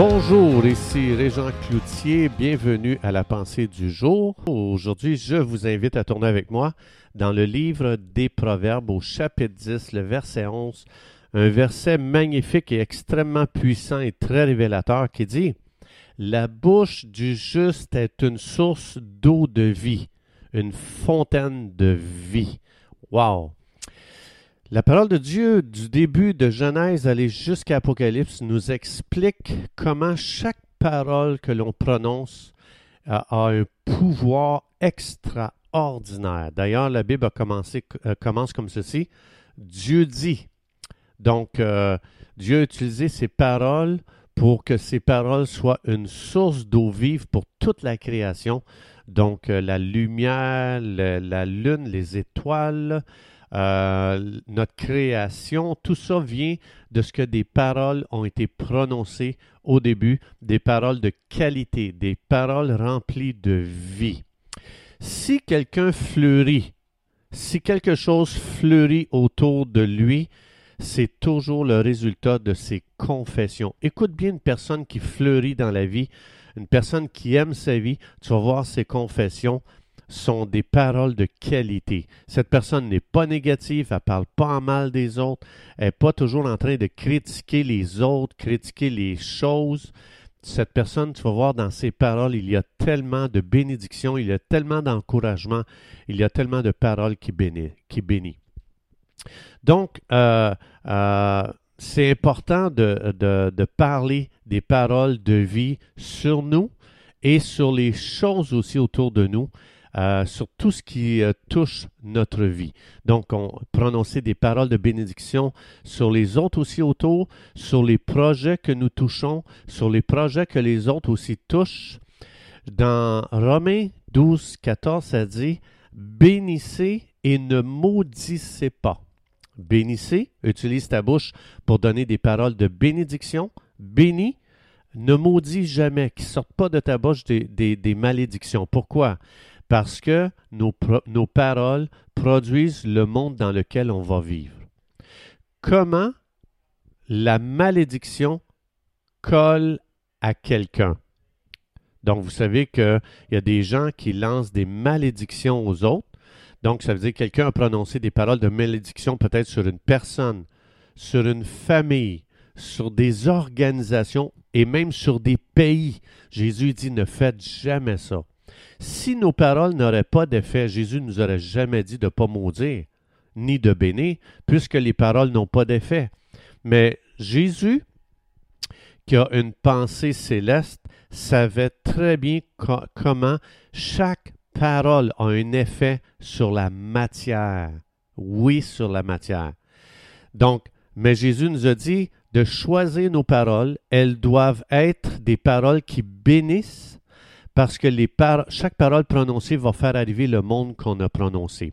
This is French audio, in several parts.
Bonjour, ici Régent Cloutier, bienvenue à la pensée du jour. Aujourd'hui, je vous invite à tourner avec moi dans le livre des Proverbes au chapitre 10, le verset 11, un verset magnifique et extrêmement puissant et très révélateur qui dit La bouche du juste est une source d'eau de vie, une fontaine de vie. Wow! La parole de Dieu du début de Genèse aller jusqu'à Apocalypse nous explique comment chaque parole que l'on prononce a, un pouvoir extraordinaire. D'ailleurs, la Bible euh, commence comme ceci. Dieu dit. Donc, euh, Dieu a utilisé ces paroles pour que ces paroles soient une source d'eau vive pour toute la création. Donc, euh, la lumière, la lune, les étoiles, euh, notre création, tout ça vient de ce que des paroles ont été prononcées au début, des paroles de qualité, des paroles remplies de vie. Si quelqu'un fleurit, si quelque chose fleurit autour de lui, c'est toujours le résultat de ses confessions. Écoute bien une personne qui fleurit dans la vie, une personne qui aime sa vie, tu vas voir ses confessions, sont des paroles de qualité. Cette personne n'est pas négative, elle parle pas en mal des autres, elle n'est pas toujours en train de critiquer les autres, critiquer les choses. Cette personne, tu vas voir dans ses paroles, il y a tellement de bénédictions, il y a tellement d'encouragement, il y a tellement de paroles qui. Qui bénit. Donc, euh, euh, c'est important de, de parler des paroles de vie sur nous et sur les choses aussi autour de nous. Euh, sur tout ce qui euh, touche notre vie. Donc, on prononcer des paroles de bénédiction sur les autres aussi autour, sur les projets que nous touchons, sur les projets que les autres aussi touchent. Dans Romains 12, 14, ça dit Bénissez et ne maudissez pas. Bénissez, utilise ta bouche pour donner des paroles de bénédiction. Bénis, ne maudis jamais, qui ne sortent pas de ta bouche des malédictions. Pourquoi? Parce que nos, paroles produisent le monde dans lequel on va vivre. Comment la malédiction colle à quelqu'un? Donc, vous savez qu'il y a des gens qui lancent des malédictions aux autres. Donc, ça veut dire que quelqu'un a prononcé des paroles de malédiction peut-être sur une personne, sur une famille, sur des organisations et même sur des pays. Jésus dit ne faites jamais ça. Si nos paroles n'auraient pas d'effet, Jésus nous aurait jamais dit de ne pas maudire, ni de bénir, puisque les paroles n'ont pas d'effet. Mais Jésus, qui a une pensée céleste, savait très bien comment chaque parole a un effet sur la matière. Oui, sur la matière. Donc, mais Jésus nous a dit de choisir nos paroles. Elles doivent être des paroles qui bénissent parce que chaque parole prononcée va faire arriver le monde qu'on a prononcé.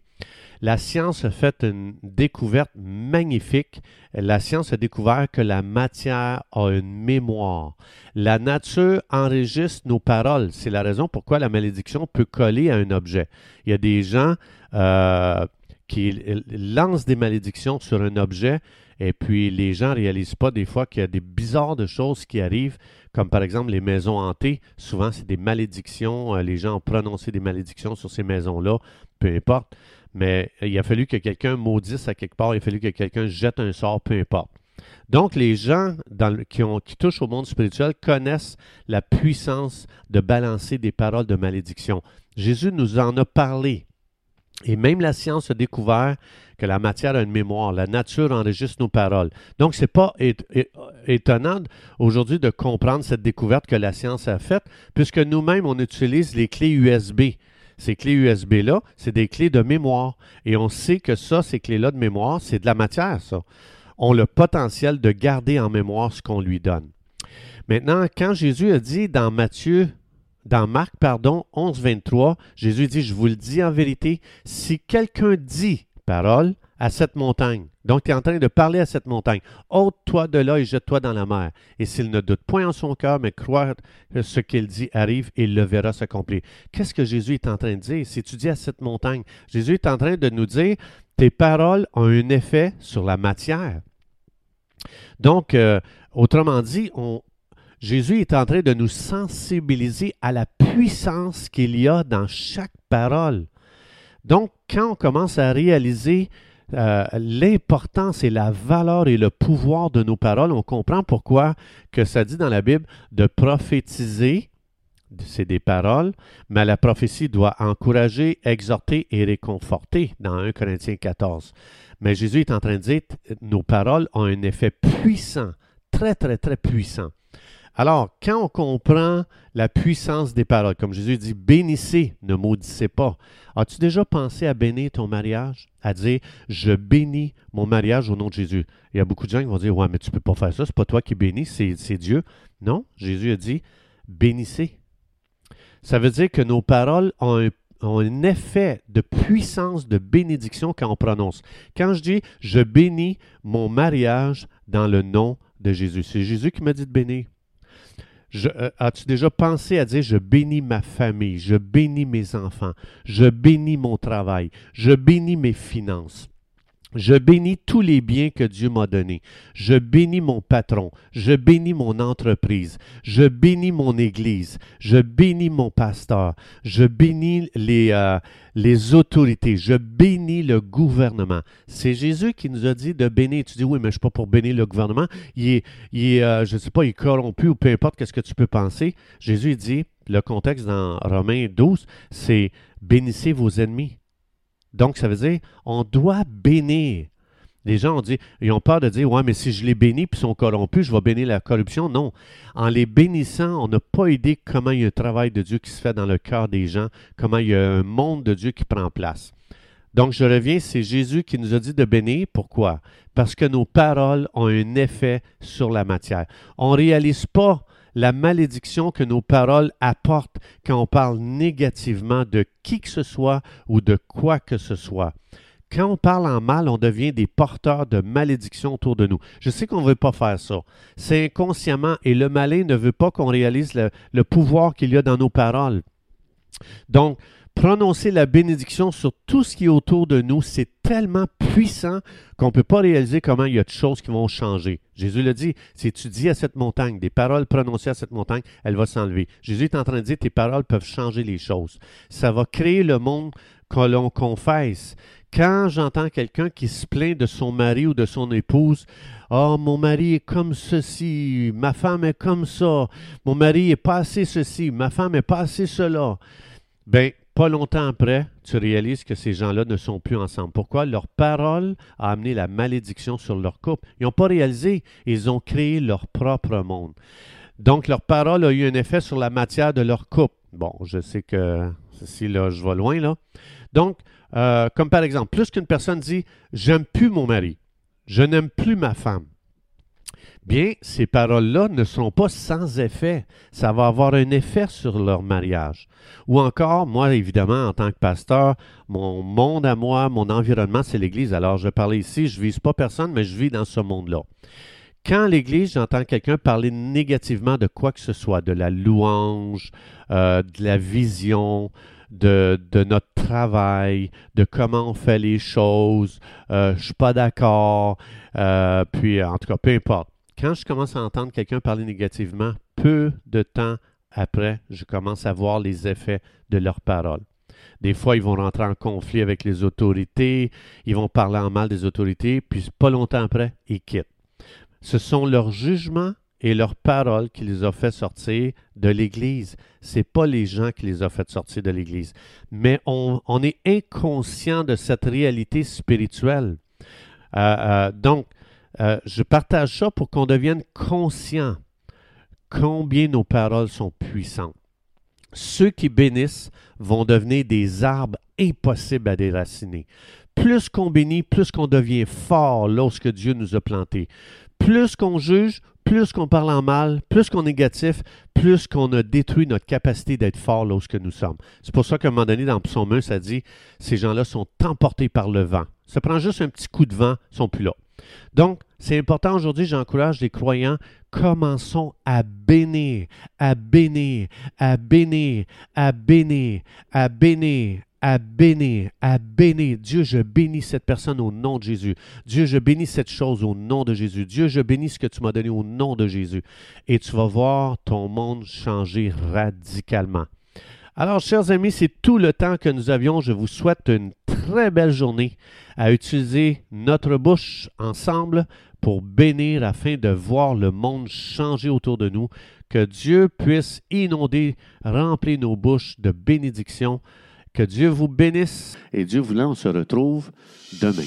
La science a fait une découverte magnifique. La science a découvert que la matière a une mémoire. La nature enregistre nos paroles. C'est la raison pourquoi la malédiction peut coller à un objet. Il y a des gens euh, qui lancent des malédictions sur un objet et puis les gens ne réalisent pas des fois qu'il y a des bizarres de choses qui arrivent, comme par exemple les maisons hantées. Souvent, c'est des malédictions. Euh, les gens ont prononcé des malédictions sur ces maisons-là, peu importe. Mais il a fallu que quelqu'un maudisse à quelque part, il a fallu que quelqu'un jette un sort, peu importe. Donc, les gens qui, touchent au monde spirituel connaissent la puissance de balancer des paroles de malédiction. Jésus nous en a parlé. Et même la science a découvert que la matière a une mémoire, la nature enregistre nos paroles. Donc, ce n'est pas étonnant aujourd'hui de comprendre cette découverte que la science a faite, puisque nous-mêmes, on utilise les clés USB. Ces clés USB-là, c'est des clés de mémoire. Et on sait que ça, ces clés-là de mémoire, c'est de la matière, ça. Ont le potentiel de garder en mémoire ce qu'on lui donne. Maintenant, quand Jésus a dit dans Matthieu dans Marc, pardon, 11, 23, Jésus dit, je vous le dis en vérité, si quelqu'un dit parole à cette montagne, donc tu es en train de parler à cette montagne, ôte-toi de là et jette-toi dans la mer. Et s'il ne doute point en son cœur, mais croit que ce qu'il dit arrive, il le verra s'accomplir. Qu'est-ce que Jésus est en train de dire? Si tu dis à cette montagne, Jésus est en train de nous dire, tes paroles ont un effet sur la matière. Donc, euh, autrement dit, Jésus est en train de nous sensibiliser à la puissance qu'il y a dans chaque parole. Donc, quand on commence à réaliser euh, l'importance et la valeur et le pouvoir de nos paroles, on comprend pourquoi que ça dit dans la Bible de prophétiser, c'est des paroles, mais la prophétie doit encourager, exhorter et réconforter dans 1 Corinthiens 14. Mais Jésus est en train de dire, nos paroles ont un effet puissant, très, très, très puissant. Alors, quand on comprend la puissance des paroles, comme Jésus dit, bénissez, ne maudissez pas. As-tu déjà pensé à bénir ton mariage? À dire, je bénis mon mariage au nom de Jésus. Il y a beaucoup de gens qui vont dire, ouais, mais tu ne peux pas faire ça, c'est pas toi qui bénis, c'est Dieu. Non, Jésus a dit, bénissez. Ça veut dire que nos paroles ont un ont un effet de puissance de bénédiction quand on prononce. Quand je dis je bénis mon mariage dans le nom de Jésus, c'est Jésus qui m'a dit de bénir. Euh, as-tu déjà pensé à dire je bénis ma famille, je bénis mes enfants, je bénis mon travail, je bénis mes finances? Je bénis tous les biens que Dieu m'a donnés. Je bénis mon patron. Je bénis mon entreprise. Je bénis mon église. Je bénis mon pasteur. Je bénis les, euh, les autorités. Je bénis le gouvernement. C'est Jésus qui nous a dit de bénir. Tu dis, oui, mais je ne suis pas pour bénir le gouvernement. Il est, il euh, je ne sais pas, il est corrompu ou peu importe qu'est-ce que tu peux penser. Jésus dit, le contexte dans Romains 12, c'est bénissez vos ennemis. Donc, ça veut dire, on doit bénir. Les gens ont dit, ils ont peur de dire, ouais, mais si je les bénis puis sont corrompus, je vais bénir la corruption. Non. En les bénissant, on n'a pas idée comment il y a un travail de Dieu qui se fait dans le cœur des gens, comment il y a un monde de Dieu qui prend place. Donc, je reviens, c'est Jésus qui nous a dit de bénir. Pourquoi? Parce que nos paroles ont un effet sur la matière. On ne réalise pas la malédiction que nos paroles apportent quand on parle négativement de qui que ce soit ou de quoi que ce soit. Quand on parle en mal, on devient des porteurs de malédiction autour de nous. Je sais qu'on ne veut pas faire ça. C'est inconsciemment et le malin ne veut pas qu'on réalise le, le pouvoir qu'il y a dans nos paroles. Donc, prononcer la bénédiction sur tout ce qui est autour de nous, c'est tellement puissant qu'on ne peut pas réaliser comment il y a de choses qui vont changer. Jésus le dit, si tu dis à cette montagne, des paroles prononcées à cette montagne, elle va s'enlever. Jésus est en train de dire, tes paroles peuvent changer les choses. Ça va créer le monde que l'on confesse. Quand j'entends quelqu'un qui se plaint de son mari ou de son épouse, Oh, mon mari est comme ceci, ma femme est comme ça, mon mari est pas assez ceci, ma femme est pas assez cela. Ben, pas longtemps après, tu réalises que ces gens-là ne sont plus ensemble. Pourquoi? Leur parole a amené la malédiction sur leur couple. Ils n'ont pas réalisé, ils ont créé leur propre monde. Donc, leur parole a eu un effet sur la matière de leur couple. Bon, je sais que ceci, là, je vais loin, là. Donc, euh, comme par exemple, plus qu'une personne dit J'aime plus mon mari, je n'aime plus ma femme bien, ces paroles-là ne seront pas sans effet. Ça va avoir un effet sur leur mariage. Ou encore, moi, évidemment, en tant que pasteur, mon monde à moi, mon environnement, c'est l'Église. Alors, je parlais ici, je ne vise pas personne, mais je vis dans ce monde-là. Quand l'Église, j'entends quelqu'un parler négativement de quoi que ce soit, de la louange, euh, de la vision, de, notre travail, de comment on fait les choses, euh, je suis pas d'accord, euh, puis en tout cas, peu importe quand je commence à entendre quelqu'un parler négativement, peu de temps après, je commence à voir les effets de leurs paroles. Des fois, ils vont rentrer en conflit avec les autorités, ils vont parler en mal des autorités, puis pas longtemps après, ils quittent. Ce sont leurs jugements et leurs paroles qui les ont fait sortir de l'Église. Ce n'est pas les gens qui les ont fait sortir de l'Église. Mais on, est inconscient de cette réalité spirituelle. Euh, euh, donc, euh, je partage ça pour qu'on devienne conscient combien nos paroles sont puissantes. Ceux qui bénissent vont devenir des arbres impossibles à déraciner. Plus qu'on bénit, plus qu'on devient fort lorsque Dieu nous a plantés. Plus qu'on juge, plus qu'on parle en mal, plus qu'on est négatif, plus qu'on a détruit notre capacité d'être fort lorsque nous sommes. C'est pour ça qu'à un moment donné, dans Psaume 1, ça dit ces gens-là sont emportés par le vent. Ça prend juste un petit coup de vent, ils sont plus là. Donc, c'est important aujourd'hui, j'encourage les croyants, commençons à bénir, à bénir, à bénir, à bénir, à bénir, à bénir, à bénir. Dieu, je bénis cette personne au nom de Jésus. Dieu, je bénis cette chose au nom de Jésus. Dieu, je bénis ce que tu m'as donné au nom de Jésus. Et tu vas voir ton monde changer radicalement. Alors, chers amis, c'est tout le temps que nous avions. Je vous souhaite une très belle journée à utiliser notre bouche ensemble pour bénir afin de voir le monde changer autour de nous. Que Dieu puisse inonder, remplir nos bouches de bénédictions que Dieu vous bénisse et Dieu voulant, on se retrouve demain.